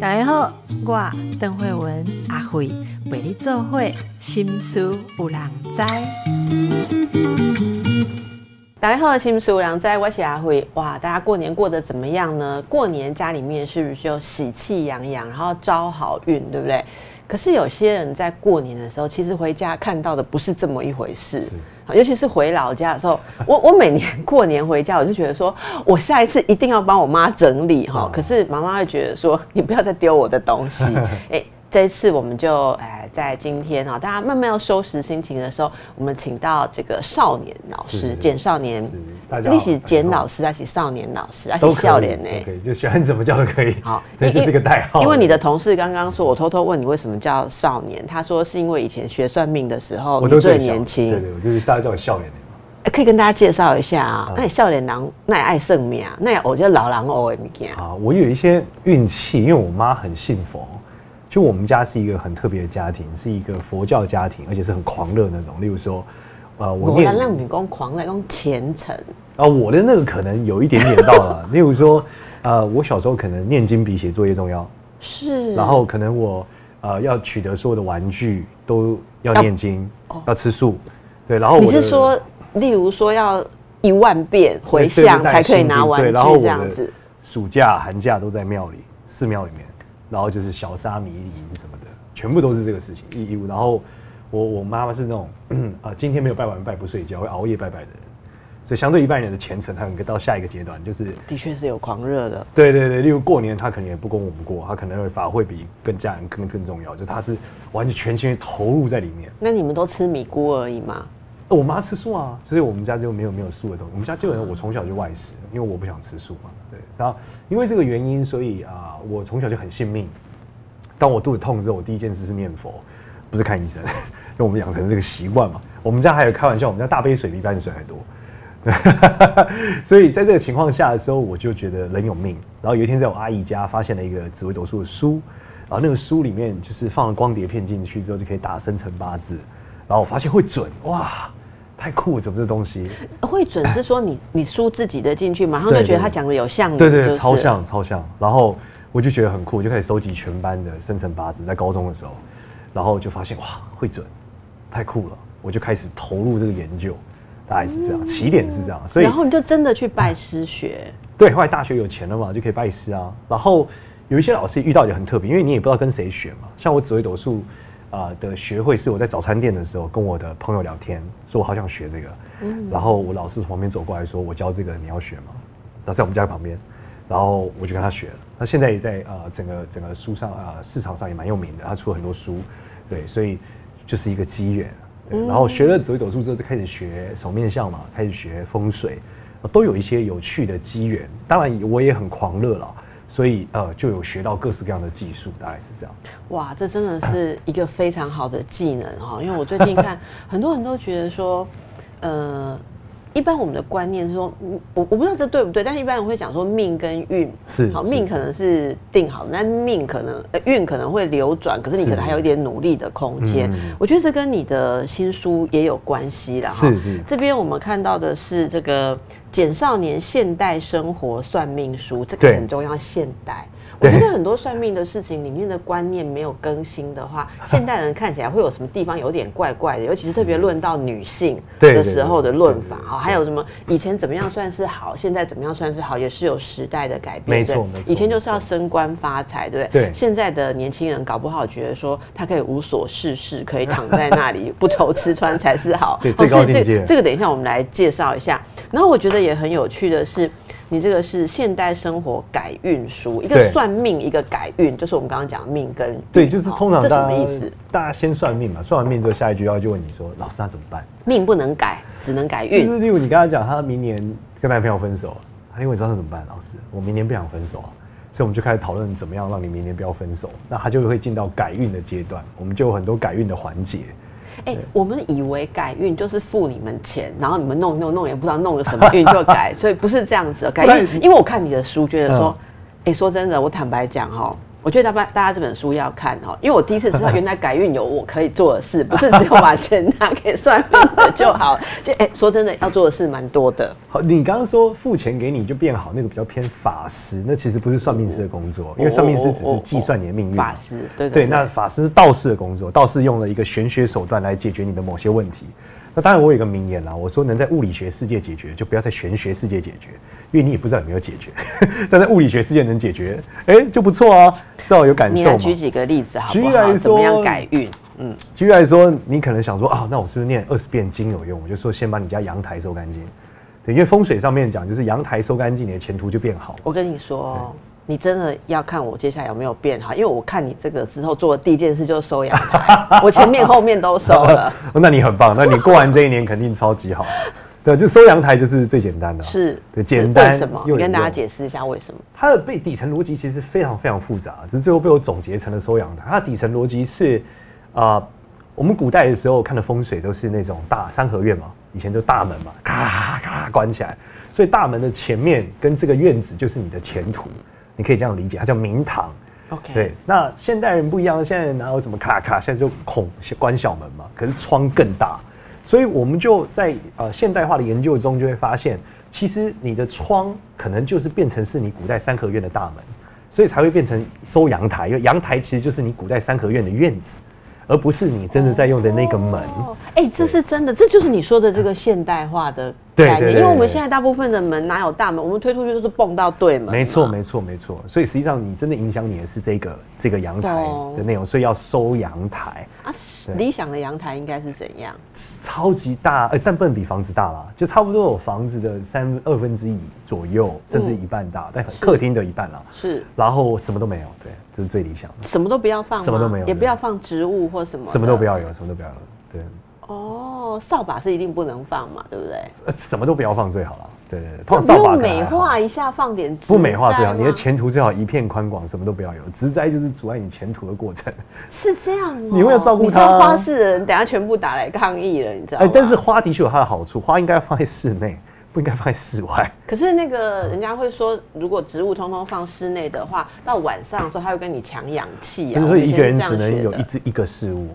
大家好，我邓慧文阿慧陪你做会心思有人知。大家好，心思有人知，我是阿慧。哇，大家过年过得怎么样呢？过年家里面是不是就喜气洋洋，然后招好运，对不对？可是有些人在过年的时候，其实回家看到的不是这么一回事。尤其是回老家的时候，我我每年 过年回家，我就觉得说，我下一次一定要帮我妈整理哈。可是妈妈会觉得说，你不要再丢我的东西。哎，这一次我们就哎，在今天啊，大家慢慢要收拾心情的时候，我们请到这个少年老师简少年。你是简老师还是少年老师还是笑脸呢？可以，就喜欢怎么叫都可以。好，这是个代号。因为你的同事刚刚说，我偷偷问你为什么叫少年，他说是因为以前学算命的时候你最年轻。对对，我就是大家叫我笑脸可以跟大家介绍一下啊，那笑脸郎，那也爱圣命啊，那也我叫老狼哦的物件啊。我有一些运气，因为我妈很信佛，就我们家是一个很特别的家庭，是一个佛教家庭，而且是很狂热那种。例如说。呃，我念让女工狂来用虔诚啊，我的那个可能有一点点到了。例如说，呃，我小时候可能念经比写作业重要，是。然后可能我呃要取得所有的玩具都要念经，要吃素，对。然后你是说，例如说要一万遍回向才可以拿玩具这样子？暑假寒假都在庙里寺庙里面，然后就是小沙弥礼什么的，全部都是这个事情义义务。然后。我我妈妈是那种啊，今天没有拜完拜不睡觉，会熬夜拜拜的人，所以相对一般人的虔诚，他能够到下一个阶段，就是的确是有狂热的。对对对，例如过年，他可能也不跟我们过，他可能会法会比跟家人更更重要，就是他是完全全心投入在里面。那你们都吃米菇而已吗？我妈吃素啊，所以我们家就没有没有素的东西。我们家基本上我从小就外食，因为我不想吃素嘛。对，然后因为这个原因，所以啊，我从小就很信命。当我肚子痛之后，我第一件事是念佛，不是看医生。因为我们养成这个习惯嘛，我们家还有开玩笑，我们家大杯水比一般水还多，所以在这个情况下的时候，我就觉得人有命。然后有一天在我阿姨家发现了一个紫微斗数的书，然后那个书里面就是放了光碟片进去之后就可以打生辰八字，然后我发现会准，哇，太酷了！怎么这东西会准？是说你 你输自己的进去，马上就觉得他讲的有像，对对，超像超像。然后我就觉得很酷，就开始收集全班的生辰八字，在高中的时候，然后就发现哇，会准。太酷了，我就开始投入这个研究，大概是这样，起点是这样，所以然后你就真的去拜师学，对，后来大学有钱了嘛，就可以拜师啊。然后有一些老师遇到也很特别，因为你也不知道跟谁学嘛。像我紫微斗数啊的学会是我在早餐店的时候跟我的朋友聊天，说我好想学这个，嗯，然后我老师从旁边走过来说，我教这个你要学吗？然后在我们家旁边，然后我就跟他学了。他现在也在啊整个整个书上啊市场上也蛮有名的，他出了很多书，对，所以。就是一个机缘，然后学了紫微斗数之后，就开始学手面相嘛，开始学风水，都有一些有趣的机缘。当然，我也很狂热了，所以呃，就有学到各式各样的技术，大概是这样。哇，这真的是一个非常好的技能哈！因为我最近看 很多人都觉得说，呃。一般我们的观念是说，我我不知道这对不对，但是一般人会讲说命跟运是好，命可能是定好的，但命可能运可能会流转，可是你可能还有一点努力的空间。我觉得这跟你的新书也有关系了哈。是是。这边我们看到的是这个简少年现代生活算命书，这个很重要，现代。我觉得很多算命的事情里面的观念没有更新的话，现代人看起来会有什么地方有点怪怪的，尤其是特别论到女性 的时候的论法啊，还有什么以前怎么样算是好，现在怎么样算是好，也是有时代的改变。没错，没错。以前就是要升官发财，对不对？对。现在的年轻人搞不好觉得说他可以无所事事，可以躺在那里 不愁吃穿才是好。对，最高境界。这个等一下我们来介绍一下。然后我觉得也很有趣的是。你这个是现代生活改运书，一个算命，一个改运，就是我们刚刚讲命跟对，就是通常这什么意思？大家先算命嘛，算完命之后，下一句要就问你说，老师那怎么办？命不能改，只能改运。就是例如你刚刚讲，他明年跟男朋友分手，他因为知道他怎么办？老师，我明年不想分手啊，所以我们就开始讨论怎么样让你明年不要分手。那他就会进到改运的阶段，我们就有很多改运的环节。哎，我们以为改运就是付你们钱，然后你们弄弄弄，也不知道弄个什么运就改，所以不是这样子的。改运，因为我看你的书，觉得说，哎，说真的，我坦白讲哈，我觉得大家大家这本书要看哦，因为我第一次知道原来改运有我可以做的事，不是只有把钱拿给算命的就好。就哎，说真的，要做的事蛮多的。好，你刚刚说付钱给你就变好，那个比较偏法师，那其实不是算命师的工作，因为算命师只是计算你的命运。法师，对对，那法师是道士的工作，道士用了一个玄学手段来解决你的某些问题。那当然，我有一个名言啦，我说能在物理学世界解决，就不要在玄学世界解决，因为你也不知道有没有解决。但在物理学世界能解决，哎，就不错啊，至少有感受你来举几个例子好不好？怎么样改运？嗯，举例来说，你可能想说啊，那我是不是念二十遍经有用？我就说先把你家阳台收干净。对，因为风水上面讲，就是阳台收干净，你的前途就变好。我跟你说。你真的要看我接下来有没有变好，因为我看你这个之后做的第一件事就是收阳台，我前面后面都收了。那你很棒，那你过完这一年肯定超级好。对，就收阳台就是最简单的。是，对，简单。为什么？你跟大家解释一下为什么？它的背底层逻辑其实非常非常复杂，只是最后被我总结成了收阳台。它的底层逻辑是啊，我们古代的时候看的风水都是那种大三合院嘛，以前就大门嘛，咔咔关起来，所以大门的前面跟这个院子就是你的前途。你可以这样理解，它叫明堂。OK，对。那现代人不一样，现在哪有什么卡卡？现在就孔关小门嘛。可是窗更大，所以我们就在呃现代化的研究中就会发现，其实你的窗可能就是变成是你古代三合院的大门，所以才会变成收阳台。因为阳台其实就是你古代三合院的院子。而不是你真的在用的那个门。哎，这是真的，这就是你说的这个现代化的概念。因为我们现在大部分的门哪有大门，我们推出去都是蹦到对门。没错，没错，没错。所以实际上你真的影响你的是这个这个阳台的内容，所以要收阳台啊。理想的阳台应该是怎样？超级大，哎，但不能比房子大啦，就差不多有房子的三二分之一左右，甚至一半大，但客厅的一半啦。是，然后什么都没有，对。这是最理想的，什么都不要放，什么都没有，也不要放植物或什么，什么都不要有，什么都不要有，对。哦，扫把是一定不能放嘛，对不对？呃，什么都不要放最好了，对对对。不用美化一下，放点不美化最好，你的前途最好一片宽广，什么都不要有，植栽就是阻碍你前途的过程。是这样，你会要照顾它。花市的人等下全部打来抗议了，你知道吗？哎，但是花的确有它的好处，花应该放在室内。不应该放在室外。可是那个人家会说，如果植物通通放室内的话，到晚上的时候，它会跟你抢氧气啊。所以一个人只能有一只一个事物，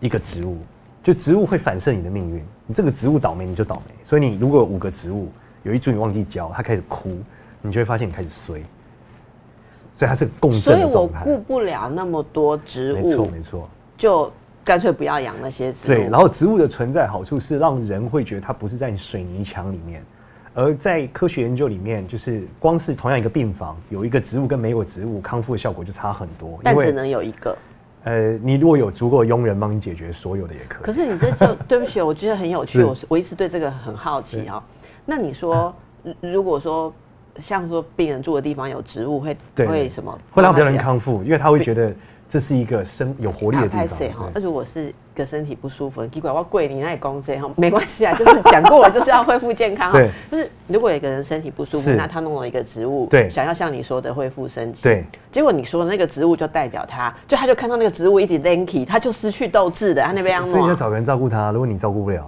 一个植物，就植物会反射你的命运。你这个植物倒霉，你就倒霉。所以你如果有五个植物，有一株你忘记浇，它开始哭，你就会发现你开始衰。所以它是共振所以我顾不了那么多植物。没错，没错。就。干脆不要养那些植物。对，然后植物的存在好处是让人会觉得它不是在水泥墙里面，而在科学研究里面，就是光是同样一个病房，有一个植物跟没有植物康复的效果就差很多。但只能有一个。呃，你如果有足够佣人帮你解决所有的也可以。可是你这就 对不起，我觉得很有趣，我我一直对这个很好奇哈。那你说，如果说像说病人住的地方有植物，会会什么？会让别人康复，因为他会觉得。这是一个生有活力的地方。那如果是一个身体不舒服，奇怪，我跪你那里公这哈，没关系啊，就是讲过了，就是要恢复健康。对，就是如果有个人身体不舒服，那他弄了一个植物，对，想要像你说的恢复身体，对。结果你说那个植物就代表他，就他就看到那个植物一直 lanky，他就失去斗志的，他那边所以要找个人照顾他。如果你照顾不了，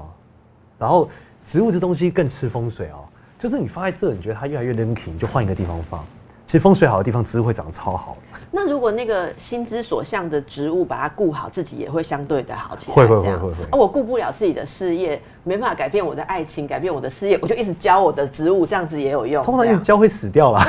然后植物这东西更吃风水哦，就是你放在这，你觉得它越来越 lanky，你就换一个地方放。其实风水好的地方，植物会长得超好。那如果那个心之所向的植物把它顾好，自己也会相对的好起来。会会会会会。啊，我顾不了自己的事业，没办法改变我的爱情，改变我的事业，我就一直教我的植物，这样子也有用。通常一直教会死掉啦。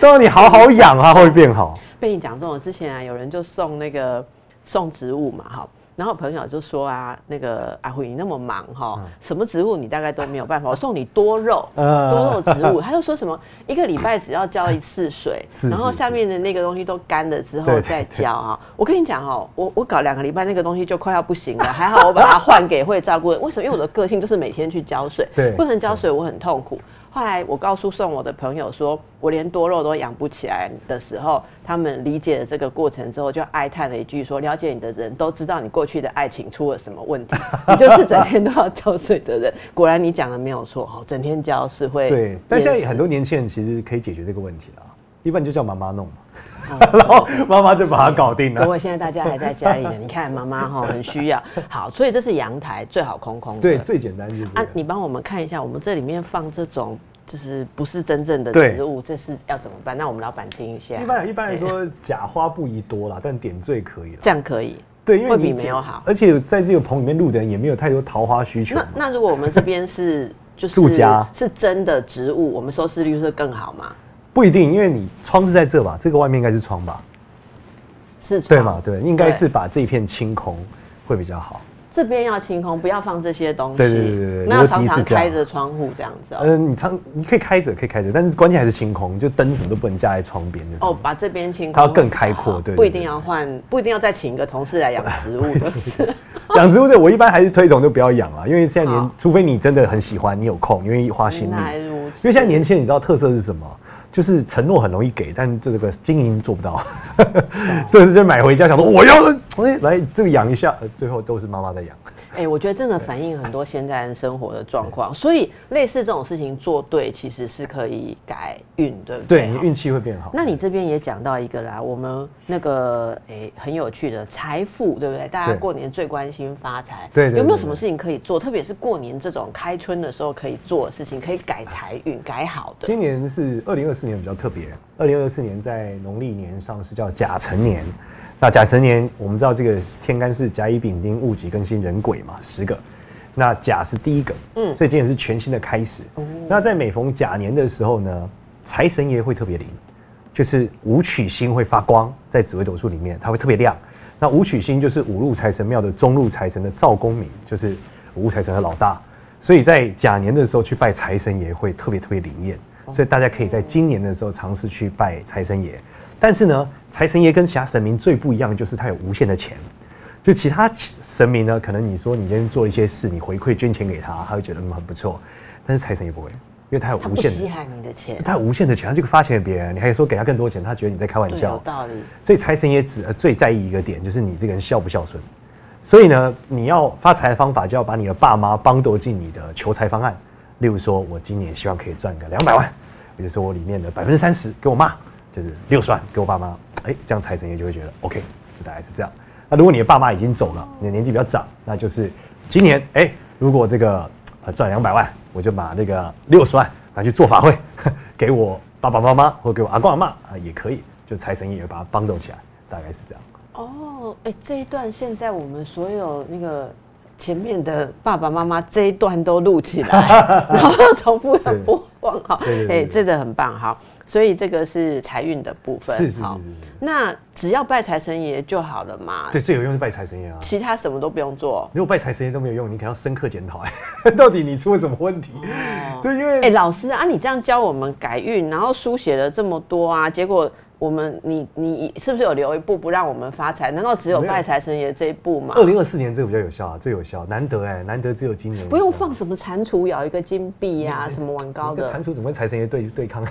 都要你好好养啊，会变好。被你讲中了，之前啊，有人就送那个送植物嘛，哈。然后朋友就说啊，那个阿辉你那么忙哈，什么植物你大概都没有办法，我 送你多肉，多肉植物。他就说什么一个礼拜只要浇一次水，然后下面的那个东西都干了之后再浇啊。我跟你讲哦，我我搞两个礼拜那个东西就快要不行了，还好我把它换给会照顾的。为什么？因为我的个性就是每天去浇水，不能浇水我很痛苦。后来我告诉送我的朋友说，我连多肉都养不起来的时候，他们理解了这个过程之后，就哀叹了一句说：“了解你的人都知道你过去的爱情出了什么问题，你就是整天都要浇水的人。”果然你讲的没有错哦，整天浇是会。对，但现在很多年轻人其实可以解决这个问题了，一般就叫妈妈弄嘛。然后妈妈就把它搞定了。各位，现在大家还在家里呢，你看妈妈哈很需要。好，所以这是阳台最好空空的。对，最简单就是。啊，你帮我们看一下，我们这里面放这种就是不是真正的植物，这是要怎么办？那我们老板听一下。一般一般来说，假花不宜多啦，但点缀可以了。这样可以。对，因为比你没有好而且在这个棚里面录的人也没有太多桃花需求那。那如果我们这边是就是住家是真的植物，我们收视率会更好吗？不一定，因为你窗是在这吧，这个外面应该是窗吧？是窗对嘛？对，应该是把这一片清空会比较好。这边要清空，不要放这些东西。对对对对对那要常常开着窗户这样子哦。嗯，你常你可以开着，可以开着，但是关键还是清空，就灯什么都不能架在窗边的。哦，把这边清空，它要更开阔对对不一定要换，不一定要再请一个同事来养植物，就是。养植物这我一般还是推崇就不要养了，因为现在年，除非你真的很喜欢，你有空，你愿意花心力。因此。为现在年轻人，你知道特色是什么？就是承诺很容易给，但这个经营做不到，所以就买回家想说我要哎来这个养一下，呃最后都是妈妈在养。哎、我觉得真的反映很多现在人生活的状况，所以类似这种事情做对，其实是可以改运，对不对？对你运气会变好。那你这边也讲到一个啦，我们那个诶、很有趣的财富，对不对？大家过年最关心发财，对有没有什么事情可以做？特别是过年这种开春的时候可以做的事情，可以改财运、改好的。今年是二零二四年比较特别，二零二四年在农历年上是叫甲辰年。那甲辰年，我们知道这个天干是甲乙丙丁戊己庚辛壬癸嘛，十个。那甲是第一个，嗯嗯，所以今年是全新的开始。那在每逢甲年的时候呢，财神爷会特别灵，就是武曲星会发光，在紫微斗数里面它会特别亮。那武曲星就是五路财神庙的中路财神的赵公明，就是五路财神的老大，所以在甲年的时候去拜财神爷会特别特别灵验，所以大家可以在今年的时候尝试去拜财神爷。但是呢，财神爷跟其他神明最不一样的就是他有无限的钱。就其他神明呢，可能你说你今天做一些事，你回馈捐钱给他，他会觉得嗯很不错。但是财神爷不会，因为他有无限的，稀罕你的钱，他有无限的钱，他就发钱给别人，你还说给他更多钱，他觉得你在开玩笑，有笑。道理。所以财神爷只呃最在意一个点，就是你这个人孝不孝顺。所以呢，你要发财的方法，就要把你的爸妈帮斗进你的求财方案。例如说，我今年希望可以赚个两百万，也就是说我里面的百分之三十给我妈，就是六十万给我爸妈。哎，这样财神爷就会觉得 OK，就大概是这样。那如果你的爸妈已经走了，你的年纪比较长，那就是今年哎，如果这个呃赚两百万，我就把那个六十万拿去做法会，给我爸爸妈妈或给我阿公阿妈啊也可以，就财神爷也把它帮助起来，大概是这样。哦，哎、这一段现在我们所有那个前面的爸爸妈妈这一段都录起来，然后重复的播放，好，哎、对对对对真的很棒，好，所以这个是财运的部分，好是是是是是，那只要拜财神爷就好了嘛，对，最有用是拜财神爷啊。其他什么都不用做。如果拜财神爷都没有用，你可能要深刻检讨，哎，到底你出了什么问题？对，因为哎、老师啊，你这样教我们改运，然后书写了这么多啊，结果我们你你是不是有留一步不让我们发财？难道只有拜财神爷这一步吗？二零二四年这个比较有效啊，最有效，难得哎，难得只有今年不用放什么蟾蜍咬一个金币呀、什么玩高的跟蟾。蜍怎么跟财神爷对对抗？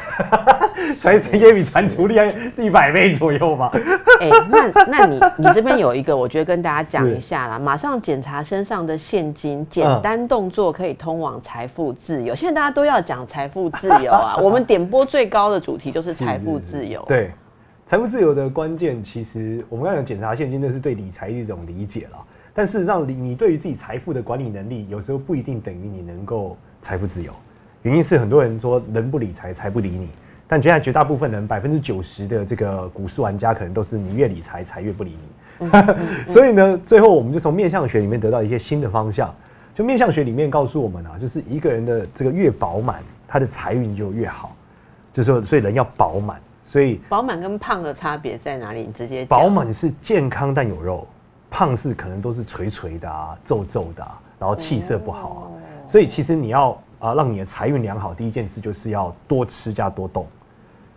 财神爷比蟾蜍厉害一百倍左右吧？哎、那那你你这边有一个，我觉得跟大家讲一下啦。马上检查身上的现金，简单动作可以通往财富自由。现在大家都要讲财富自由啊，我们点播最高的主题就是财富自由。对，财富自由的关键，其实我们刚才讲检查现金，那是对理财的一种理解了。但事实上，你你对于自己财富的管理能力，有时候不一定等于你能够财富自由。原因是很多人说人不理财，财不理你。但现在绝大部分人，百分之九十的这个股市玩家，可能都是你越理财，财越不理你。所以呢，最后我们就从面相学里面得到一些新的方向。就面相学里面告诉我们啊，就是一个人的这个越饱满，他的财运就越好。就是说，所以人要饱满。所以饱满跟胖的差别在哪里？你直接饱满是健康但有肉，胖是可能都是垂垂的啊、皱皱的、啊，然后气色不好啊。所以其实你要啊让你的财运良好，第一件事就是要多吃加多动。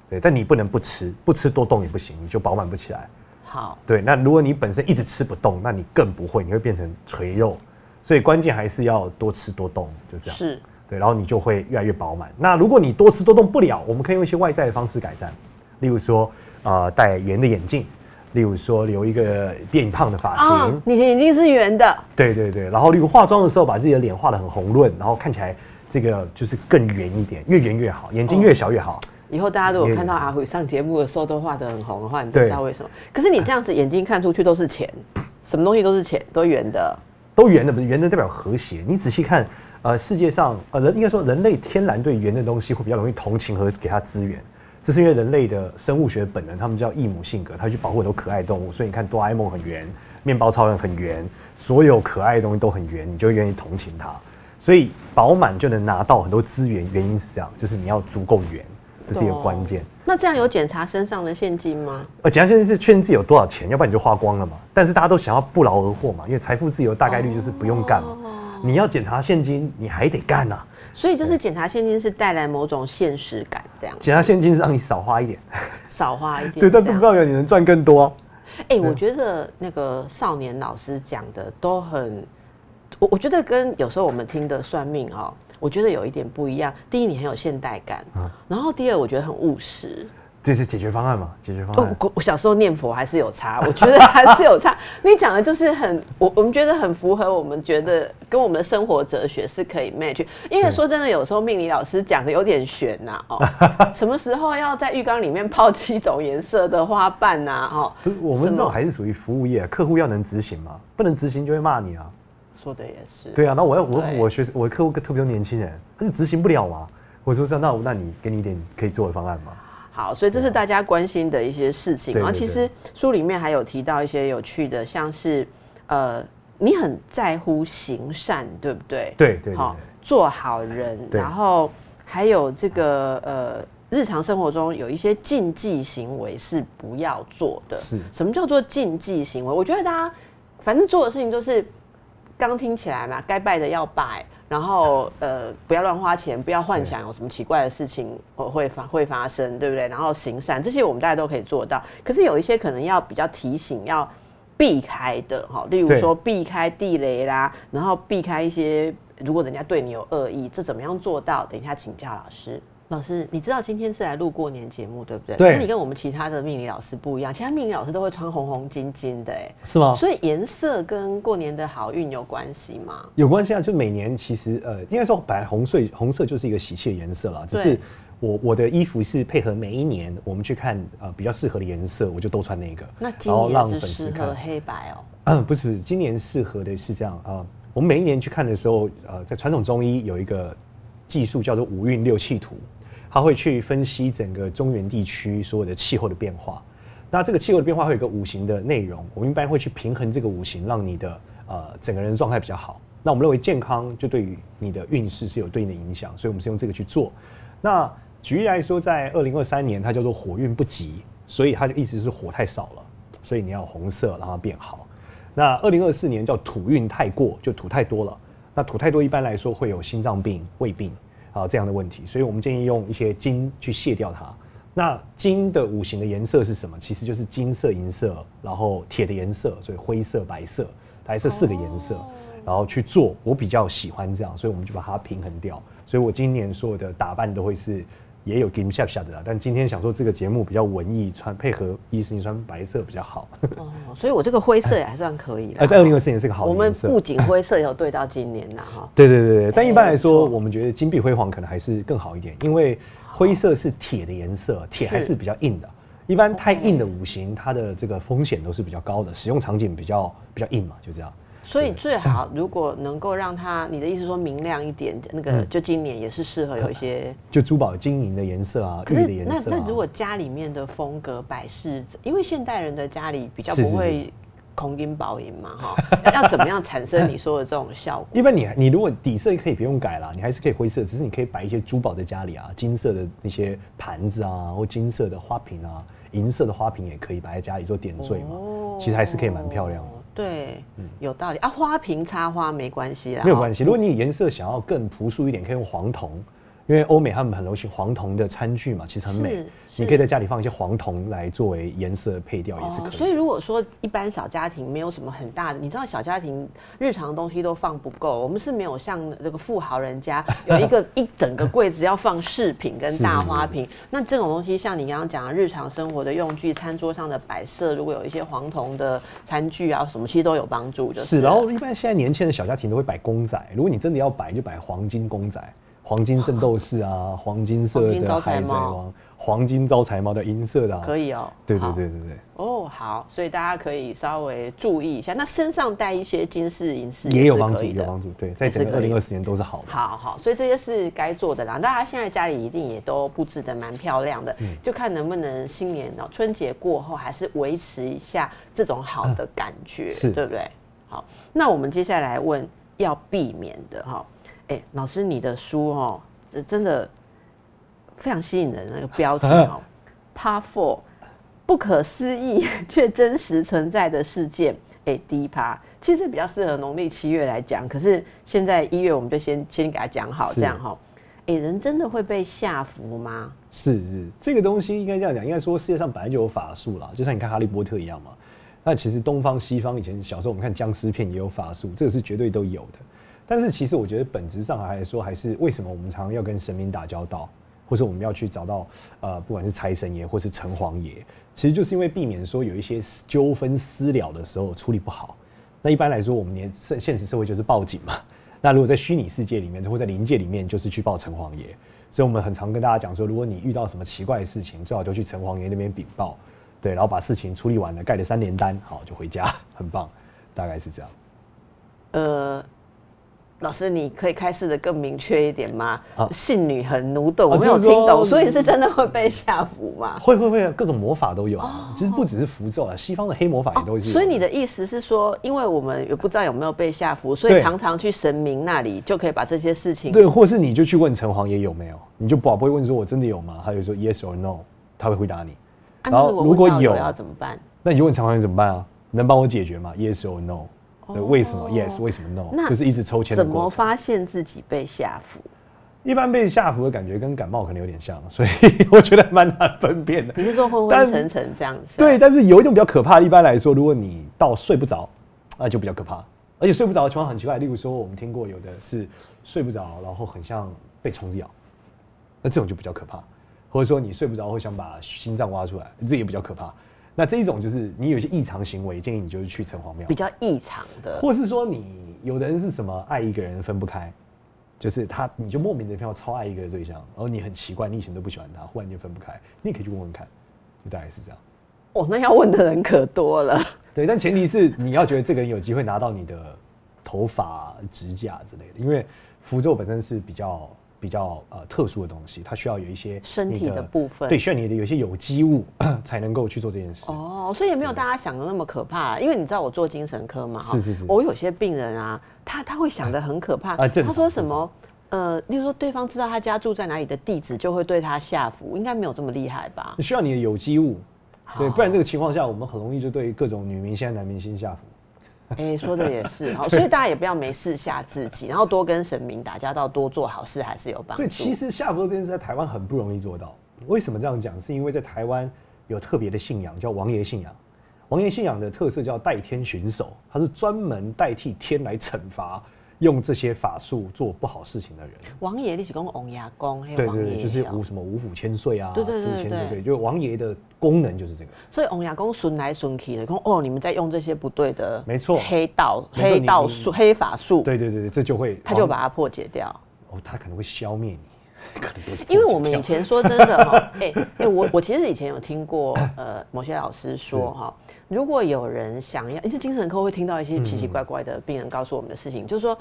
对，但你不能不吃，不吃多动也不行，你就饱满不起来。好。对，那如果你本身一直吃不动，那你更不会，你会变成垂肉。所以关键还是要多吃多动，就这样。是对，然后你就会越来越饱满。那如果你多吃多动不了，我们可以用一些外在的方式改善，例如说，呃，戴圆的眼镜，例如说留一个变胖的发型，啊，你的眼睛是圆的，对对对。然后例如化妆的时候，把自己的脸画的很红润，然后看起来这个就是更圆一点，越圆越好，眼睛越小越好。以后大家如果看到阿辉上节目的时候都画得很红的话，你就对知道为什么。可是你这样子眼睛看出去都是钱，什么东西都是钱，都圆的。都圆的不是圆的代表和谐。你仔细看呃，世界上呃人应该说人类天然对圆的东西会比较容易同情和给它资源，这是因为人类的生物学本能，他们叫异母性格，他去保护很多可爱动物，所以你看哆啦 A 梦很圆，面包超人很圆，所有可爱的东西都很圆，你就愿意同情它，所以饱满就能拿到很多资源，原因是这样，就是你要足够圆，这是一个关键。那这样有检查身上的现金吗？呃，检查现金是确认自己有多少钱，要不然你就花光了嘛。但是大家都想要不劳而获嘛，因为财富自由大概率就是不用干嘛。你要检查现金，你还得干呐。所以就是检查现金是带来某种现实感，这样。检查现金是让你少花一点，少花一点。对，但不代表你能赚更多。哎，我觉得那个少年老师讲的都很，我我觉得跟有时候我们听的算命哦，我觉得有一点不一样。第一，你很有现代感，然后第二，我觉得很务实。这是解决方案嘛？解决方案。我我小时候念佛还是有差，我觉得还是有差。你讲的就是很，我我们觉得很符合我们觉得跟我们的生活哲学是可以 match。因为说真的，有时候命理老师讲的有点悬呐，哦，什么时候要在浴缸里面泡七种颜色的花瓣呐？哦，我们这种还是属于服务业，客户要能执行嘛，不能执行就会骂你啊。说的也是。对啊，那我要我我学我的客户特别多年轻人，他是执行不了嘛。我说这样，那那你给你一点可以做的方案嘛。好，所以这是大家关心的一些事情。然后其实书里面还有提到一些有趣的，像是呃，你很在乎行善，对不对？对对。好，做好人。然后还有这个呃，日常生活中有一些禁忌行为是不要做的。是。什么叫做禁忌行为？我觉得大家反正做的事情就是，刚听起来嘛，该拜的要拜。然后呃，不要乱花钱，不要幻想有什么奇怪的事情会发会发生，对不对？然后行善，这些我们大家都可以做到。可是有一些可能要比较提醒，要避开的哈，例如说避开地雷啦，然后避开一些如果人家对你有恶意，这怎么样做到？等一下请教老师。老师，你知道今天是来录过年节目，对不对？对。那你跟我们其他的命理老师不一样，其他命理老师都会穿红红金金的，哎，是吗？所以颜色跟过年的好运有关系吗？有关系啊，就每年其实呃，应该说本来红色红色就是一个喜气的颜色啦，只是我我的衣服是配合每一年我们去看呃比较适合的颜色，我就都穿那个。那今年是适合黑白哦？嗯，不是，今年适合的是这样啊，我们每一年去看的时候，呃，在传统中医有一个技术叫做五运六气图。他会去分析整个中原地区所有的气候的变化，那这个气候的变化会有个五行的内容，我们一般会去平衡这个五行，让你的呃整个人状态比较好。那我们认为健康就对于你的运势是有对应的影响，所以我们是用这个去做。那举例来说，在二零二三年它叫做火运不及，所以它的意思是火太少了，所以你要红色让它变好。那二零二四年叫土运太过，就土太多了，那土太多一般来说会有心脏病、胃病。啊，这样的问题，所以我们建议用一些金去卸掉它。那金的五行的颜色是什么？其实就是金色、银色，然后铁的颜色，所以灰色、白色，大概这四个颜色，然后去做。我比较喜欢这样，所以我们就把它平衡掉。所以我今年所有的打扮都会是。也有 game 下不下的啦，但今天想说这个节目比较文艺，穿配合医生穿白色比较好。哦，所以我这个灰色 也还算可以。哎，在二零二四年是个好我们不仅灰色有对到今年啦，哈。对对对对，但一般来说，我们觉得金碧辉煌可能还是更好一点，因为灰色是铁的颜色，铁还是比较硬的。一般太硬的五行，它的这个风险都是比较高的，使用场景比较比较硬嘛，就这样。所以最好如果能够让它，你的意思说明亮一点，那个就今年也是适合有一些，就珠宝金银的颜色啊，玉的颜色。那那如果家里面的风格摆饰，因为现代人的家里比较不会空金宝银嘛，哈，要怎么样产生你说的这种效果？一般你你如果底色可以不用改了，你还是可以灰色，只是你可以摆一些珠宝在家里啊，金色的那些盘子啊，或金色的花瓶啊，银色的花瓶也可以摆在家里做点缀嘛，哦其实还是可以蛮漂亮的。对，有道理啊。花瓶插花没关系啦，没有关系。如果你颜色想要更朴素一点，可以用黄铜。因为欧美他们很流行黄铜的餐具嘛，其实很美。你可以在家里放一些黄铜来作为颜色配调，也是可以。所以如果说一般小家庭没有什么很大的，你知道小家庭日常东西都放不够，我们是没有像这个富豪人家有一个 一整个柜子要放饰品跟大花瓶。那这种东西，像你刚刚讲的日常生活的用具，餐桌上的摆设，如果有一些黄铜的餐具啊什么，其实都有帮助。就是。然后一般现在年轻的小家庭都会摆公仔，如果你真的要摆，就摆黄金公仔。黄金圣斗士啊，黄金色的海贼王，黄金招财猫的银色的、啊，可以哦。对对好对对对，哦，好，所以大家可以稍微注意一下。那身上带一些金饰银饰也有帮助，有帮助。对，在整个二零二四年都是好的。好好，所以这些是该做的啦。大家现在家里一定也都布置的蛮漂亮的，嗯就看能不能新年哦，春节过后还是维持一下这种好的感觉，是对不对？好，那我们接下来问要避免的哈，哎、老师你的书哦，这真的非常吸引人，那个标题哦，Part Four，不可思议却真实存在的事件。哎，第一趴其实比较适合农历七月来讲，可是现在一月我们就先先给他讲好，是这样哈。哎，人真的会被吓服吗？是是，这个东西应该这样讲，应该说世界上本来就有法术啦，就像你看哈利波特一样嘛。那其实东方西方以前小时候我们看僵尸片也有法术，这个是绝对都有的。但是其实我觉得本质上来说，还是为什么我们常常要跟神明打交道，或者我们要去找到呃，不管是财神爷或是城隍爷，其实就是因为避免说有一些纠纷私了的时候处理不好。那一般来说，我们连现实社会就是报警嘛。那如果在虚拟世界里面，或在灵界里面，就是去报城隍爷。所以我们很常跟大家讲说，如果你遇到什么奇怪的事情，最好就去城隍爷那边禀报，对，然后把事情处理完了，盖了三连单，好就回家，很棒，大概是这样。呃，老师，你可以开示的更明确一点吗？啊信女很奴懂，啊我没有听懂，所以是真的会被吓服吗？会会会，各种魔法都有啊，其实不只是符咒啊，西方的黑魔法也都是所以你的意思是说，因为我们也不知道有没有被吓服，所以常常去神明那里就可以把这些事情对，或是你就去问城隍爷有没有，你就宝不会问说我真的有吗？他就说 yes or no，他会回答你。啊然后如果有要怎么办？那你就问城隍爷怎么办啊？能帮我解决吗？Yes or no？对，哦为什么 Yes？为什么 No？就是一直抽签的怎么。发现自己被吓服？一般被吓唬的感觉跟感冒可能有点像，所以我觉得蛮难分辨的。你是说昏但昏沉沉这样子？啊对，，但是有一种比较可怕的，一般来说，如果你到睡不着，那就比较可怕。而且睡不着的情况很奇怪，例如说我们听过有的是睡不着，然后很像被虫子咬，那这种就比较可怕。或者说你睡不着会想把心脏挖出来，这也比较可怕。那这一种就是你有一些异常行为，建议你就是去城隍庙比。较异常的。或是说你有的人是什么爱一个人分不开，就是他你就莫名的票超爱一个对象，然后你很奇怪，你以前都不喜欢他，忽然间分不开，你也可以去问问看，就大概是这样。哦，那要问的人可多了。对，但前提是你要觉得这个人有机会拿到你的头发、指甲之类的，因为符咒本身是比较比较呃特殊的东西，它需要有一些身体的部分对，需要你的有一些有机物 才能够去做这件事。哦，所以也没有大家想的那么可怕啦，因为你知道我做精神科嘛，哈是是是我有些病人啊，他他会想的很可怕，啊他说什么？呃，例如说对方知道他家住在哪里的地址，就会对他下符，应该没有这么厉害吧？需要你的有机物，对，不然这个情况下，我们很容易就对各种女明星、男明星下符。哎、说的也是 哈，所以大家也不要没事吓自己，然后多跟神明打交道，多做好事还是有帮助。对，其实下符咒这件事在台湾很不容易做到。为什么这样讲？是因为在台湾有特别的信仰，叫王爷信仰。王爷信仰的特色叫代天巡守，他是专门代替天来惩罚用这些法术做不好事情的人。王爷，你是讲王爷公，对对对，就是哦五什么五府千岁啊，对对对千岁，对对，就是王爷的功能就是这个。所以王爷公顺来顺去的，讲哦，你们在用这些不对的，没错黑道、黑道术、黑法术，对对对对，这就会他就把它破解掉。哦，他可能会消灭你，可能不是。因为我们以前说真的哈，哎、哎、我我其实以前有听过呃某些老师说哈，如果有人想要，一些精神科会听到一些奇奇怪怪的病人告诉我们的事情，就是说。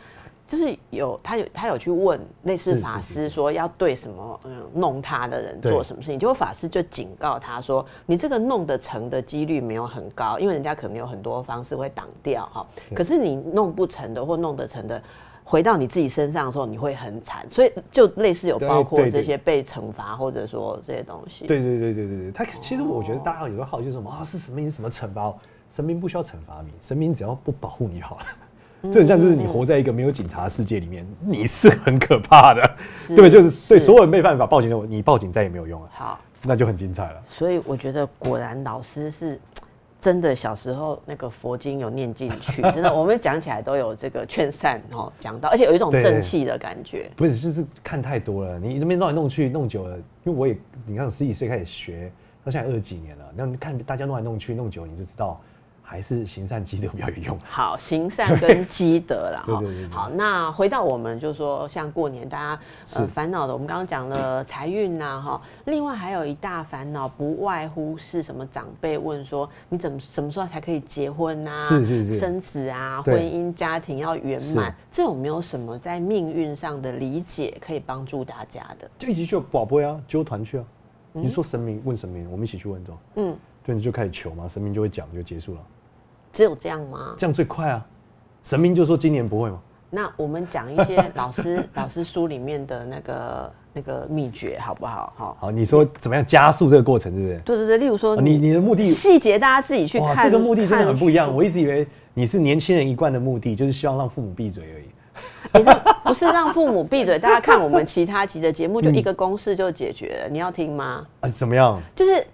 就是有他有他有去问类似法师说要对什么嗯弄他的人做什么事情，结果法师就警告他说你这个弄得成的几率没有很高，因为人家可能有很多方式会挡掉哈。可是你弄不成的或弄得成的，回到你自己身上的时候你会很惨，所以就类似有包括这些被惩罚或者说这些东西。对对对对对对，他其实我觉得大家有时候好奇什么啊，是神明什么惩罚？神明不需要惩罚你，神明只要不保护你好了。这很像就是你活在一个没有警察的世界里面，你是很可怕的，对，就是所以所有人没办法报警的，你报警再也没有用了，好，那就很精彩了。所以我觉得果然老师是真的小时候那个佛经有念进去，真的我们讲起来都有这个劝善哦讲到，而且有一种正气的感觉。不是，就是看太多了，你这边弄来弄去弄久了，因为我也你看十几岁开始学，到现在二十几年了，那你看大家弄来弄去弄久，你就知道还是行善积德比较有用。好，行善跟积德啦。对哈好，那回到我们就说，像过年大家呃是烦恼的，我们刚刚讲了财运呐，哈，另外还有一大烦恼，不外乎是什么长辈问说，你怎么什么时候才可以结婚呐？是是是生子啊，婚姻家庭要圆满是，这有没有什么在命运上的理解可以帮助大家的？就一起去宝贝啊，揪团去啊。你说神明问神明，我们一起去问之后，嗯，对，你就开始求嘛，神明就会讲，就结束了，只有这样吗？这样最快啊。神明就说今年不会嘛，那我们讲一些 老师老师书里面的那个那个秘诀，好不好？好，好，你说怎么样加速这个过程，对不对？对对对，例如说啊你你的目的细节，大家自己去，看。这个目的真的很不一样。我一直以为你是年轻人一贯的目的，就是希望让父母闭嘴而已。你这不是让父母闭嘴，大家看我们其他集的节目，就嗯一个公式就解决了。你要听吗？啊，怎么样？就是呃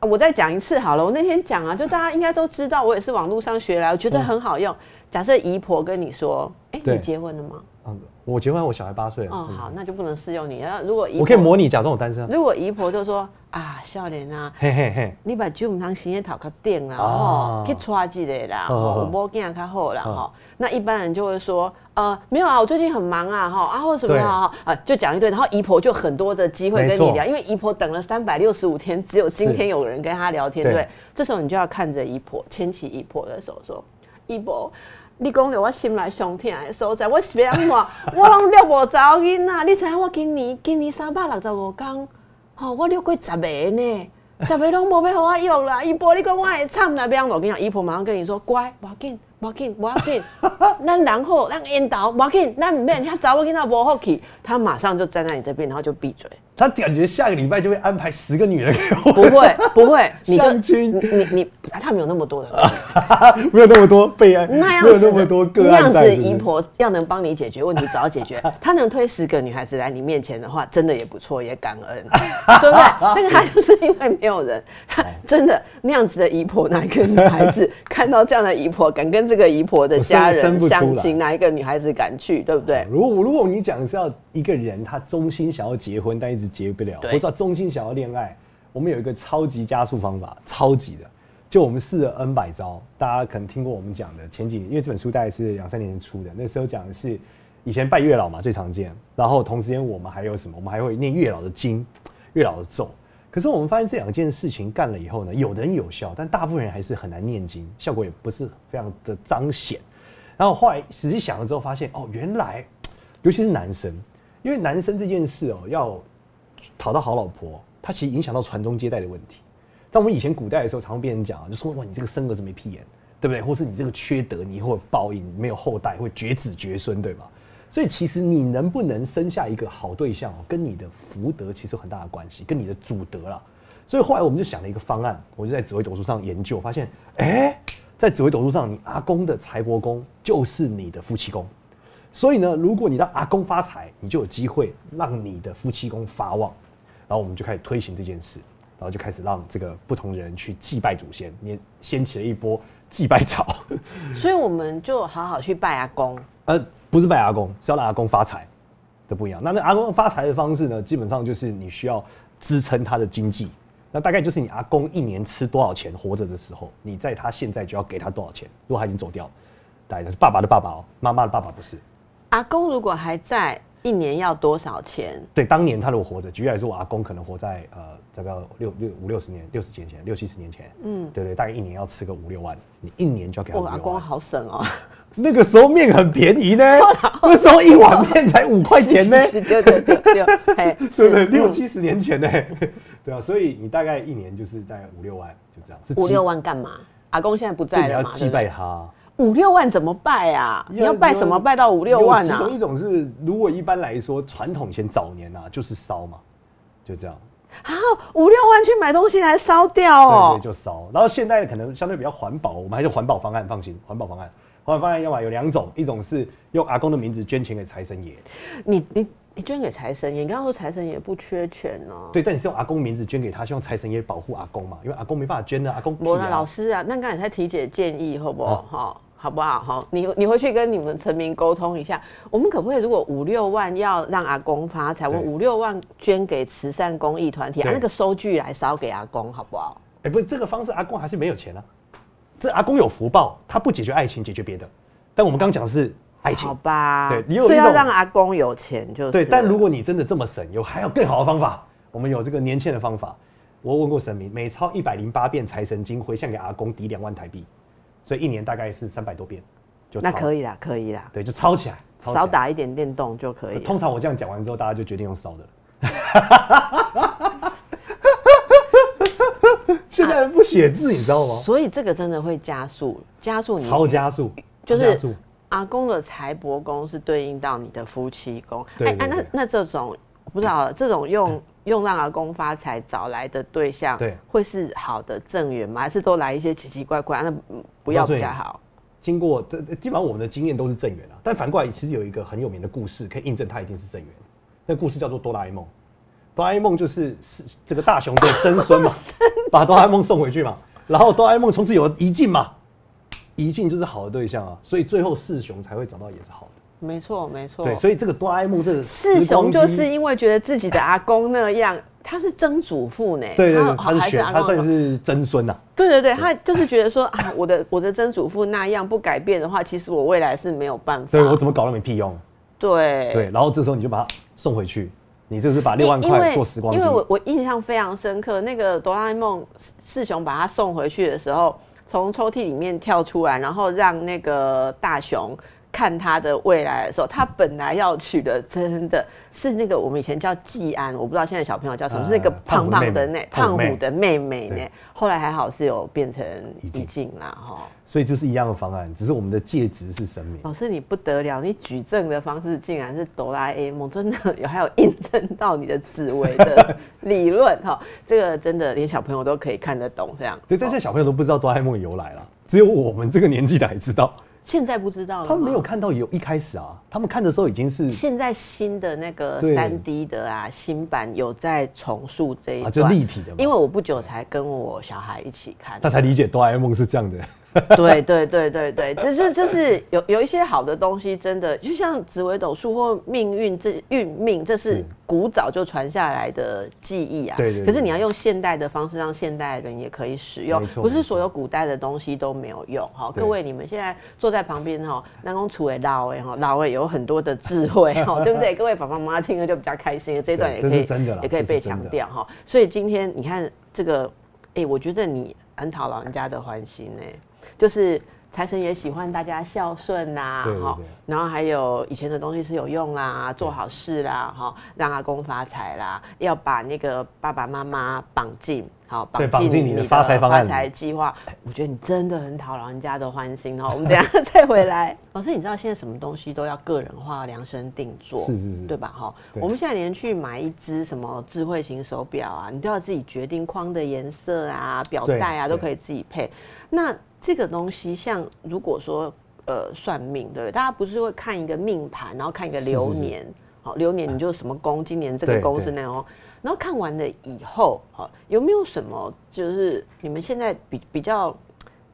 我再讲一次好了。我那天讲啊，就大家应该都知道，我也是网络上学来，我觉得很好用。假设姨婆跟你说：“哎，对你结婚了吗嗯，我结婚，我小孩八岁？”了。哦，好，那就不能适用你。那如果姨我可以模拟假装我单身啊。如果姨婆就说：“啊，少年啊，嘿嘿嘿，你把酒唔通先去头壳顶啦，啊吼，去娶一个啦，好好好吼，有某囝较好啦，哈。那一般人就会说，呃，没有啊，我最近很忙啊，哈，啊或者什么对啊，啊，就讲一堆，然后姨婆就很多的机会跟你聊，因为姨婆等了三百六十五天，只有今天有人跟她聊天，对？这时候你就要看着姨婆，牵起姨婆的手说，姨婆。你讲着我心内上疼的所在，我是要安怎？我拢录无查某囡仔，你知影我今年今年三百六十五天，吼、我录过十个呢，十个拢无要互我用啦。姨婆，你讲我会惨啦，要安怎？我跟姨婆马上跟你说，乖，无要紧，无要紧，无要紧，咱人好，咱缘投，无要紧，咱毋免，遐查某囡仔无福气，他马上就站在你这边，然后就闭嘴。他感觉下个礼拜就会安排十个女人给我，不会，不会，你就相亲你你你，他没有那么多的。没有那么多备案，那样没有子的那么多个那样子姨婆要能帮你解决问题，早解决。他能推十个女孩子来你面前的话，真的也不错，也感恩，对不对？但是她就是因为没有人，她真的那样子的姨婆，哪一个女孩子看到这样的姨婆，敢跟这个姨婆的家人相亲？哪一个女孩子敢去？对不对？如果如果你讲是要一个人他衷心想要结婚，但一直结不了，对或者他衷心想要恋爱，我们有一个超级加速方法，超级的，就我们试了 N 百招，大家可能听过我们讲的前几年，因为这本书大概是两三年前出的，那时候讲的是以前拜月老嘛最常见，然后同时间我们还有什么？我们还会念月老的经、月老的咒。可是我们发现这两件事情干了以后呢，有的人有效，但大部分人还是很难念经，效果也不是非常的彰显。然后后来仔细想了之后，发现哦，原来 尤其是男生，因为男生这件事哦，要讨到好老婆，它其实影响到传宗接代的问题。在我们以前古代的时候，常常被人讲啊，就说哇，你这个生儿子没屁眼，对不对？或是你这个缺德，你以后报应，没有后代会绝子绝孙，对吧？所以其实你能不能生下一个好对象，跟你的福德其实有很大的关系，跟你的祖德啦。所以后来我们就想了一个方案，我就在紫微斗数上研究，发现，哎、在紫微斗数上，你阿公的财帛宫就是你的夫妻宫。所以呢，如果你让阿公发财，你就有机会让你的夫妻宫发旺。然后我们就开始推行这件事，然后就开始让这个不同的人去祭拜祖先，你掀起了一波祭拜潮。所以我们就好好去拜阿公。呃，不是拜阿公，是要让阿公发财的不一样。那那阿公发财的方式呢，基本上就是你需要支撑他的经济。那大概就是你阿公一年吃多少钱活着的时候，你在他现在就要给他多少钱。如果他已经走掉，大概就是爸爸的爸爸哦，妈妈的爸爸不是。阿公如果还在，一年要多少钱？对，当年他如果活着，举例来说，我阿公可能活在呃，大概六六五六十年、六十年前、六七十年前，嗯，对对，大概一年要吃个五六万，你一年就要给他我阿公。好省哦，那个时候面很便宜呢，那时候一碗面才 五块钱呢，是是是对对对对，嘿，对六七十年前呢，对啊，所以你大概一年就是大概五六万，就这样。五六，万干嘛？阿公现在不在了嘛？祭拜他。五六万怎么拜啊？你要拜什么？拜到五六万啊有几种？一种是，如果一般来说，传统以前早年啊，就是烧嘛，就这样。啊，五六万去买东西来烧掉对哦对，？就烧。然后现在可能相对比较环保，我们还是环保方案，放心，环保方案。环保方案要么有两种，一种是用阿公的名字捐钱给财神爷，你你你捐给财神爷，你刚刚说财神爷不缺钱哦。对，但你是用阿公名字捐给他，希望财神爷保护阿公嘛，因为阿公没办法捐的，阿公屁我那啊老师啊，那刚才在提解建议，好不好？啊好、不好？好，你你回去跟你们陈明沟通一下，我们可不可以如果五六万要让阿公发财，我五六万捐给慈善公益团体，啊，那个收据来烧给阿公，好不好？哎、不是这个方式，阿公还是没有钱啊。这阿公有福报，他不解决爱情，解决别的。但我们刚刚讲的是爱情好，吧？对你有所以要让阿公有钱就是。对。但如果你真的这么省，有还有更好的方法，我们有这个年轻的方法。我问过神明，每抄一百零八遍财神经回向给阿公，抵两万台币，所以一年大概是三百多遍，就那可以啦，可以啦，对，就抄起来，少。打一点电动就可以。通常我这样讲完之后，大家就决定用烧的了。现在人不写字，你知道吗？所以这个真的会加速，加速你超加速，就是阿公的财帛宫是对应到你的夫妻宫。哎对那那这种我不知道，这种用用让阿公发财找来的对象，对会是好的正缘吗？还是都来一些奇奇怪怪？那嗯不要比较好。经过这基本上我们的经验都是正缘啊，但反过来其实有一个很有名的故事可以印证它一定是正缘。那故事叫做哆啦 A 梦，哆啦 A 梦就是是这个大雄的曾孙嘛，把哆啦 A 梦送回去嘛，然后哆啦 A 梦从此有了一境嘛，一境就是好的对象啊，所以最后四雄才会找到也是好的。没错，没错。对，所以这个哆啦 A 梦这个四雄就是因为觉得自己的阿公那样，他是曾祖父呢。对对对，他他是选他算是曾孙呐、对对对，他就是觉得说啊，我的 我的曾祖父那样不改变的话，其实我未来是没有办法。对我怎么搞都没屁用。对对，然后这时候你就把他送回去，你就是把六万块做时光机因为。我我印象非常深刻，那个哆啦 A 梦四雄把他送回去的时候，从抽屉里面跳出来，然后让那个大雄。看他的未来的时候，他本来要娶的真的是那个我们以前叫季安，我不知道现在小朋友叫什么，呃是那个胖胖的那胖虎的妹妹呢对。后来还好是有变成怡静怡静啦，哈。所以就是一样的方案，只是我们的介质是神明。老师你不得了，你举证的方式竟然是哆啦 A 梦，真的有还有印证到你的紫薇的理论哈，这个真的连小朋友都可以看得懂这样。对，但现在小朋友都不知道哆啦 A 梦的由来了，只有我们这个年纪的还知道。现在不知道了他们没有看到有一开始啊，他们看的时候已经是现在新的那个对。三 D 的啊，新版有在重塑这一啊，段，就立体的嘛，因为我不久才跟我小孩一起看，他才理解哆啦 A 梦是这样的。对对对对对，这是就是有有一些好的东西，真的就像紫微斗数或命运这运命，这是是古早就传下来的记忆啊。对对对可是你要用现代的方式，让现代人也可以使用不是所有古代的东西都没有用哈。各位，你们现在坐在旁边哈，南宫楚伟老哎哈，老哎有很多的智慧 哈，对不对？各位爸爸妈妈听了就比较开心，这一段也可以真的啦也可以被强调哈。所以今天你看这个，哎，我觉得你很讨老人家的欢心呢。就是财神也喜欢大家孝顺呐，哈然后还有以前的东西是有用啦，做好事啦，哈，让阿公发财啦，要把那个爸爸妈妈绑进，好对绑进你的发财方案里发财计划。我觉得你真的很讨老人家的欢心哦。我们等一下 再回来。老师，你知道现在什么东西都要个人化、量身定做，是是是对吧？哈，我们现在连去买一只什么智慧型手表啊，你都要自己决定框的颜色啊、表对带啊，都可以自己配。那这个东西，像如果说呃算命，对不对？大家不是会看一个命盘，然后看一个流年，好，流年你就什么宫，今年这个宫是那种。然后看完了以后，好，有没有什么就是你们现在比比较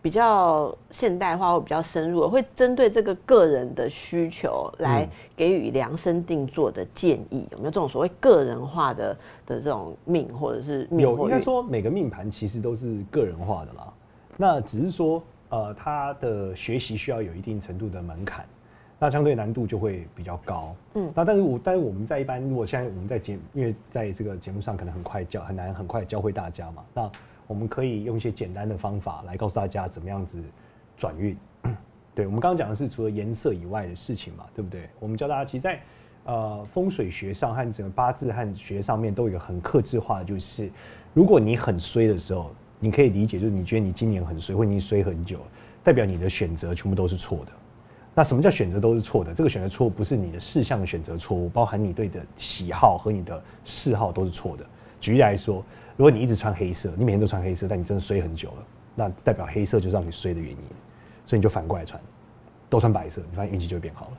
比较现代化或比较深入的，会针对这个个人的需求来嗯给予量身定做的建议？有没有这种所谓个人化的的这种命，或者是命有应该？说每个命盘其实都是个人化的啦，那只是说呃他的学习需要有一定程度的门槛，那相对难度就会比较高。嗯嗯，那但是我但是我们在一般如果现在我们在节因为在这个节目上可能很快教很难很快教会大家嘛，那我们可以用一些简单的方法来告诉大家怎么样子转运。对，我们刚刚讲的是除了颜色以外的事情嘛，对不对？我们教大家，其实在呃风水学上和整个八字和学上面都有一个很克制化的，就是如果你很衰的时候，你可以理解，就是你觉得你今年很衰，或你衰很久了，代表你的选择全部都是错的。那什么叫选择都是错的？这个选择错误不是你的事项的选择错误，包含你对的喜好和你的嗜好都是错的。举例来说，如果你一直穿黑色，你每天都穿黑色，但你真的衰很久了，那代表黑色就是让你衰的原因，所以你就反过来穿，都穿白色，你发现运气就会变好了。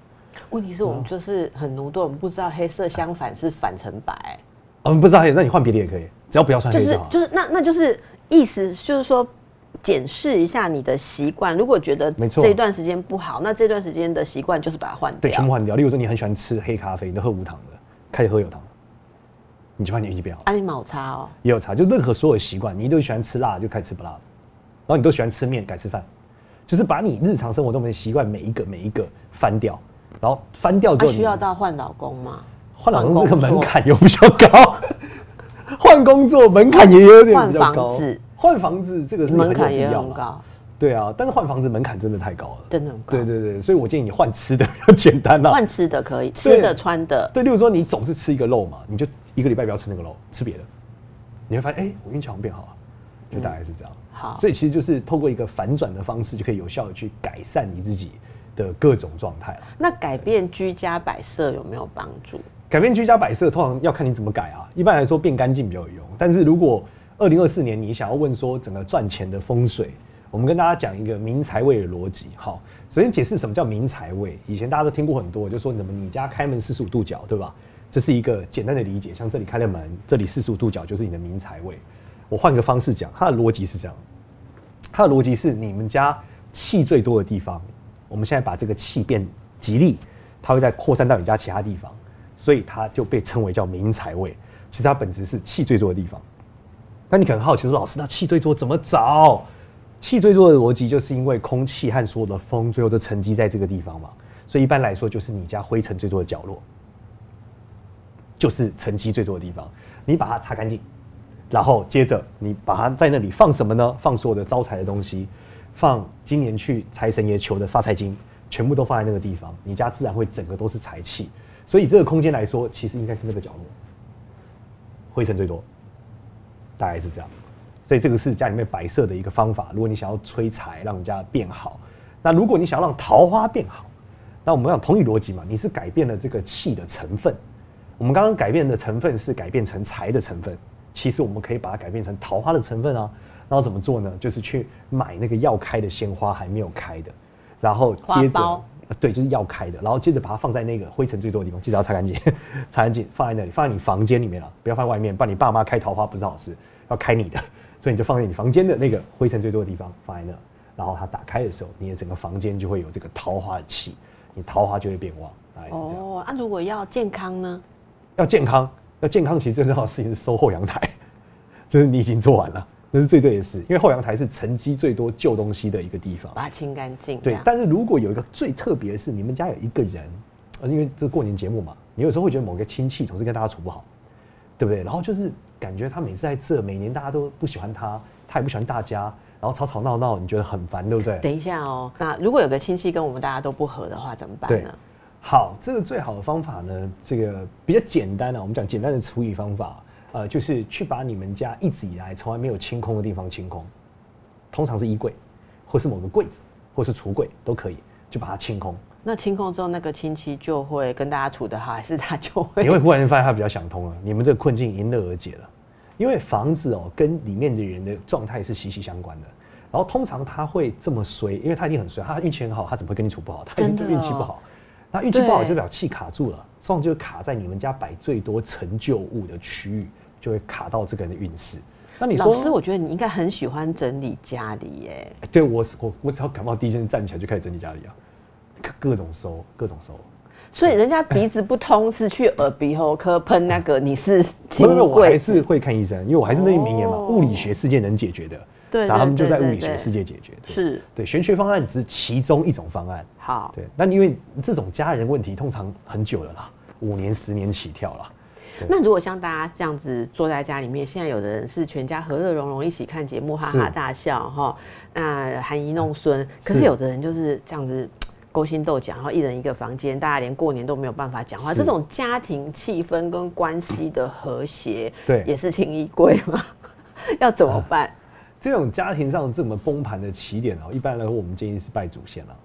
问题是我们就是很奴钝，我们不知道黑色相反是反成白，我们不知道黑，那你换别的也可以，只要不要穿黑色就是。就是那那就是意思就是说。检视一下你的习惯，如果觉得没错这一段时间不好，那这段时间的习惯就是把它换对，掉。全部换掉。例如说你很喜欢吃黑咖啡，你都喝无糖的，开始喝有糖，你就发现你运气变好。啊，你冇差哦。也有差，就任何所有习惯，你都喜欢吃辣就开始吃不辣的，然后你都喜欢吃面改吃饭，就是把你日常生活中的习惯每一个每一个翻掉，然后翻掉之后需要到换老公吗？换老公这个门槛又比较高，换工作门槛也有点换比较高房子，换房子这个是门槛也很高，对啊，但是换房子门槛真的太高了。真的很高。对对对，所以我建议你换吃的比较简单啦。换吃的可以，吃的穿的，对，例如说你总是吃一个肉嘛，你就一个礼拜不要吃那个肉，吃别的，你会发现哎、我运气好像变好了，就大概是这样。好所以其实就是透过一个反转的方式，就可以有效的去改善你自己的各种状态了。那改变居家摆设有没有帮助？改变居家摆设，通常要看你怎么改啊。一般来说，变干净比较有用。但是如果二零二四年你想要问说整个赚钱的风水，我们跟大家讲一个明财位的逻辑。好，首先解释什么叫明财位。以前大家都听过很多，就说怎么你家开门四十五度角，对吧？这是一个简单的理解。像这里开了门，这里四十五度角就是你的明财位。我换个方式讲，它的逻辑是这样：它的逻辑是你们家气最多的地方，我们现在把这个气变吉利，它会再扩散到你家其他地方，所以它就被称为叫明财位。其实它本质是气最多的地方。那你可能好奇说，老师，那气最多怎么找？气最多的逻辑就是因为空气和所有的风最后都沉积在这个地方嘛，所以一般来说就是你家灰尘最多的角落，就是沉积最多的地方。你把它擦干净，然后接着你把它在那里放什么呢？放所有的招财的东西，放今年去财神爷求的发财金，全部都放在那个地方，你家自然会整个都是财气。所以这个空间来说，其实应该是那个角落，灰尘最多，大概是这样。所以这个是家里面摆设的一个方法。如果你想要催财，让你家变好，那如果你想让桃花变好，那我们讲同一逻辑嘛，你是改变了这个气的成分。我们刚刚改变的成分是改变成财的成分，其实我们可以把它改变成桃花的成分啊。然后怎么做呢？就是去买那个要开的鲜花还没有开的，然后接着对，就是要开的，然后接着把它放在那个灰尘最多的地方，记得要擦干净，擦干净，放在那里，放在你房间里面了，不要放在外面，不然你爸妈开桃花不是好事，要开你的，所以你就放在你房间的那个灰尘最多的地方，放在那，然后它打开的时候，你的整个房间就会有这个桃花的气，你桃花就会变旺，大概是这样。哦，啊，如果要健康呢？要健康，要健康，其实最重要的事情是收后阳台，就是你已经做完了，那是最对的事，因为后阳台是沉积最多旧东西的一个地方。把它清干净。对样，但是如果有一个最特别的是，你们家有一个人，呃，因为这过年节目嘛，你有时候会觉得某个亲戚总是跟大家处不好，对不对？然后就是感觉他每次在这，每年大家都不喜欢他，他也不喜欢大家，然后吵吵闹闹，你觉得很烦，对不对？等一下哦，那如果有个亲戚跟我们大家都不和的话，怎么办呢？好，这个最好的方法呢，这个比较简单啊，我们讲简单的处理方法，呃，就是去把你们家一直以来从来没有清空的地方清空，通常是衣柜，或是某个柜子，或是橱柜都可以，就把它清空。那清空之后，那个亲戚就会跟大家处得好，还是他就会？你会忽然间发现他比较想通了，你们这个困境迎刃而解了。因为房子哦，跟里面的人的状态是息息相关的。然后通常他会这么衰，因为他一定很衰，他运气很好，他怎么会跟你处不好？他运气不好。那运气不好就表气卡住了，通常就卡在你们家摆最多陈旧物的区域，就会卡到这个人的运势。那你说，老师，我觉得你应该很喜欢整理家里耶。哎对我我我只要感冒第一件站起来就开始整理家里啊，各各种收，各种收。所以人家鼻子不通是去耳鼻喉科喷那个，你是没金有没有，我柜还是会看医生，因为我还是那一名言嘛，哦物理学世界能解决的，对然后他们就在物理学世界解决。对是对，玄学方案只是其中一种方案。好。对，那因为这种家人问题通常很久了啦，五年、十年起跳啦。对那如果像大家这样子坐在家里面，现在有的人是全家和乐融融一起看节目，哈哈大笑哈，那含饴弄孙。可是是有的人就是这样子勾心斗角，然后一人一个房间，大家连过年都没有办法讲话。这种家庭气氛跟关系的和谐，对也是轻衣贵吗？要怎么办？这种家庭上这么崩盘的起点哦，一般来说我们建议是拜祖先了。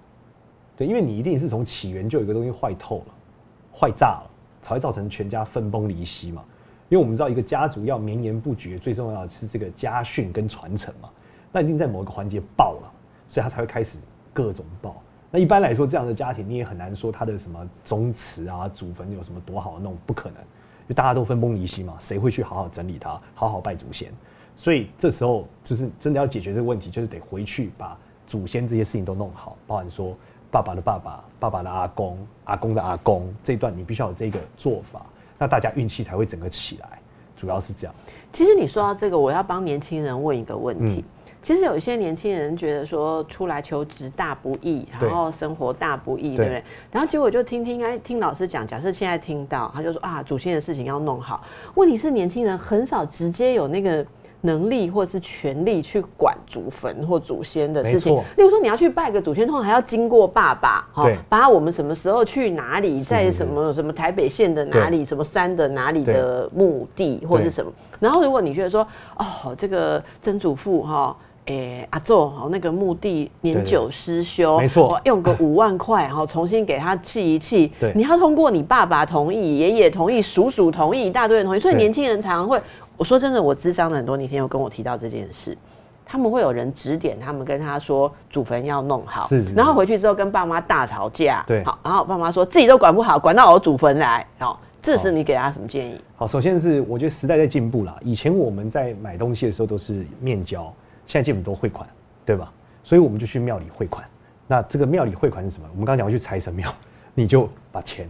对，因为你一定是从起源就有一个东西坏透了、坏炸了，才会造成全家分崩离析嘛。因为我们知道一个家族要绵延不绝，最重要的是这个家训跟传承嘛。那一定在某一个环节爆了，所以他才会开始各种爆。那一般来说，这样的家庭你也很难说他的什么宗祠啊、祖坟有什么多好弄，不可能，因为大家都分崩离析嘛，谁会去好好整理它，好好拜祖先？所以这时候就是真的要解决这个问题，就是得回去把祖先这些事情都弄好，包含说爸爸的爸爸、爸爸的阿公、阿公的阿公这一段，你必须要有这个做法，那大家运气才会整个起来，主要是这样。其实你说到这个，我要帮年轻人问一个问题，嗯其实有一些年轻人觉得说出来求职大不易，然后生活大不易，对对不对？然后结果就听听哎，听老师讲，假设现在听到，他就说啊，祖先的事情要弄好。问题是年轻人很少直接有那个能力或是权力去管祖坟或祖先的事情。例如说你要去拜个祖先，通常还要经过爸爸，哈对，把我们什么时候去哪里，是在是什么什么台北县的哪里，什么山的哪里的墓地或者是什么。然后如果你觉得说，哦，这个曾祖父哈。诶，阿宙，哦，那个墓地年久失修，没错用个五万块，哈，重新给他砌一砌。对你要通过你爸爸同意、爷爷同意、叔叔同意、一大堆人同意，所以年轻人常常会，我说真的，我智商的很多年轻人有跟我提到这件事，他们会有人指点他们，跟他说祖坟要弄好，是是然后回去之后跟爸妈大吵架，对好，然后爸妈说自己都管不好，管到我祖坟来，好，这时你给他什么建议？好，首先是我觉得时代在进步啦。以前我们在买东西的时候都是面交，现在基本都汇款，对吧？所以我们就去庙里汇款。那这个庙里汇款是什么？我们刚刚讲过去财神庙，你就把钱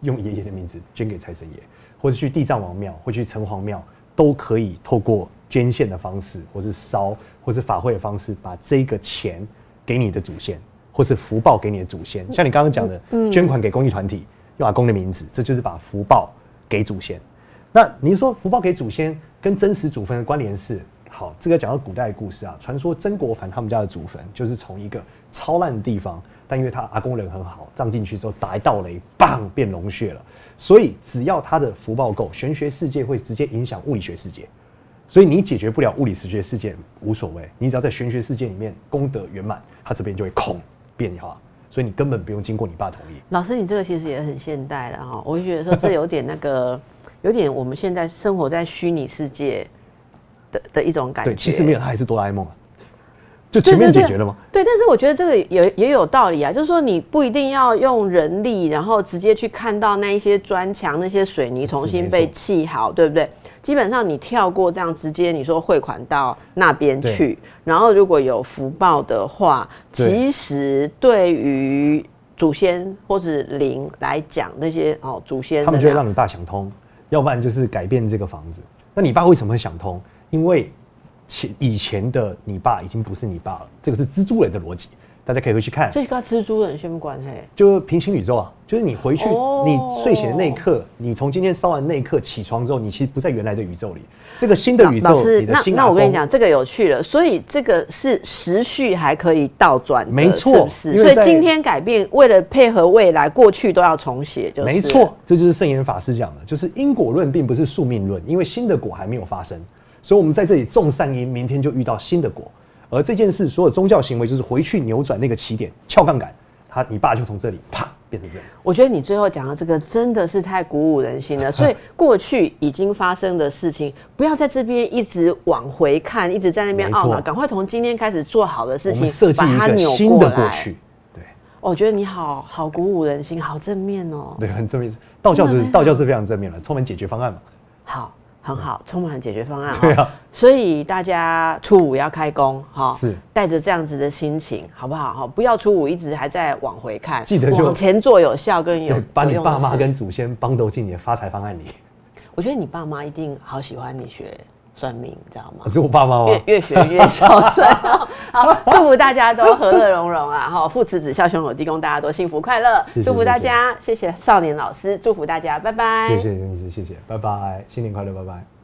用爷爷的名字捐给财神爷，或者去地藏王庙，或去城隍庙，都可以透过捐献的方式，或是烧，或是法会的方式，把这个钱给你的祖先，或是福报给你的祖先。像你刚刚讲的，捐款给公益团体，用阿公的名字，这就是把福报给祖先。那你说福报给祖先跟真实祖坟的关联是？好，这个讲到古代的故事啊，传说曾国藩他们家的祖坟就是从一个超烂的地方，但因为他阿公人很好，葬进去之后打一道雷，棒变龙穴了。所以只要他的福报够，玄学世界会直接影响物理学世界。所以你解决不了物理学世界无所谓，你只要在玄学世界里面功德圆满，他这边就会空变化。所以你根本不用经过你爸同意。老师，你这个其实也很现代了哈，我就觉得说这有点那个，有点我们现在生活在虚拟世界的的一种感觉。对，其实没有，他还是哆啦 A 梦啊，就前面解决了吗？对，但是我觉得这个也也有道理啊，就是说你不一定要用人力，然后直接去看到那一些砖墙、那些水泥重新被砌好，对不对？基本上你跳过这样，直接你说汇款到那边去，然后如果有福报的话，其实对于祖先或者灵来讲，那些哦祖先他们就会让你爸想通，要不然就是改变这个房子。那你爸为什么会想通？因为前以前的你爸已经不是你爸了，这个是蜘蛛人的逻辑，大家可以回去看。这跟蜘蛛人相关嘿，就平行宇宙啊，就是你回去，哦。你睡醒的那一刻，你从今天烧完那一刻起床之后，你其实不在原来的宇宙里，这个新的宇宙，你的新阿公那我跟你讲，这个有趣了，所以这个是时序还可以倒转，没错所以今天改变，为了配合未来，过去都要重写，就是。没错，这就是圣严法师讲的，就是因果论并不是宿命论，因为新的果还没有发生，所以我们在这里种善因，明天就遇到新的果。而这件事，所有宗教行为就是回去扭转那个起点，撬杠杆，他你爸就从这里啪变成这样。我觉得你最后讲的这个真的是太鼓舞人心了。所以过去已经发生的事情，不要在这边一直往回看，一直在那边懊恼，赶快从今天开始做好的事情设计一个新的过。去，对我觉得你好好鼓舞人心，好正面哦。对，很正面。道教是道教是非常正面的，充满解决方案嘛。好，很好，充满解决方案。对啊哦，所以大家初五要开工哈，是带着这样子的心情，好不好？哈，不要初五一直还在往回看，记得就往前做有效跟有，把你爸妈跟祖先帮斗进你的发财方案里。我觉得你爸妈一定好喜欢你学算命，你知道吗可？是我爸妈吗越？越学越孝顺哦。好，祝福大家都和乐融融啊！哈，父慈子孝，兄友弟恭，大家都幸福快乐。谢谢祝福大家，谢谢少年老师，祝福大家，拜拜。谢谢谢谢谢谢，拜拜，新年快乐，拜拜。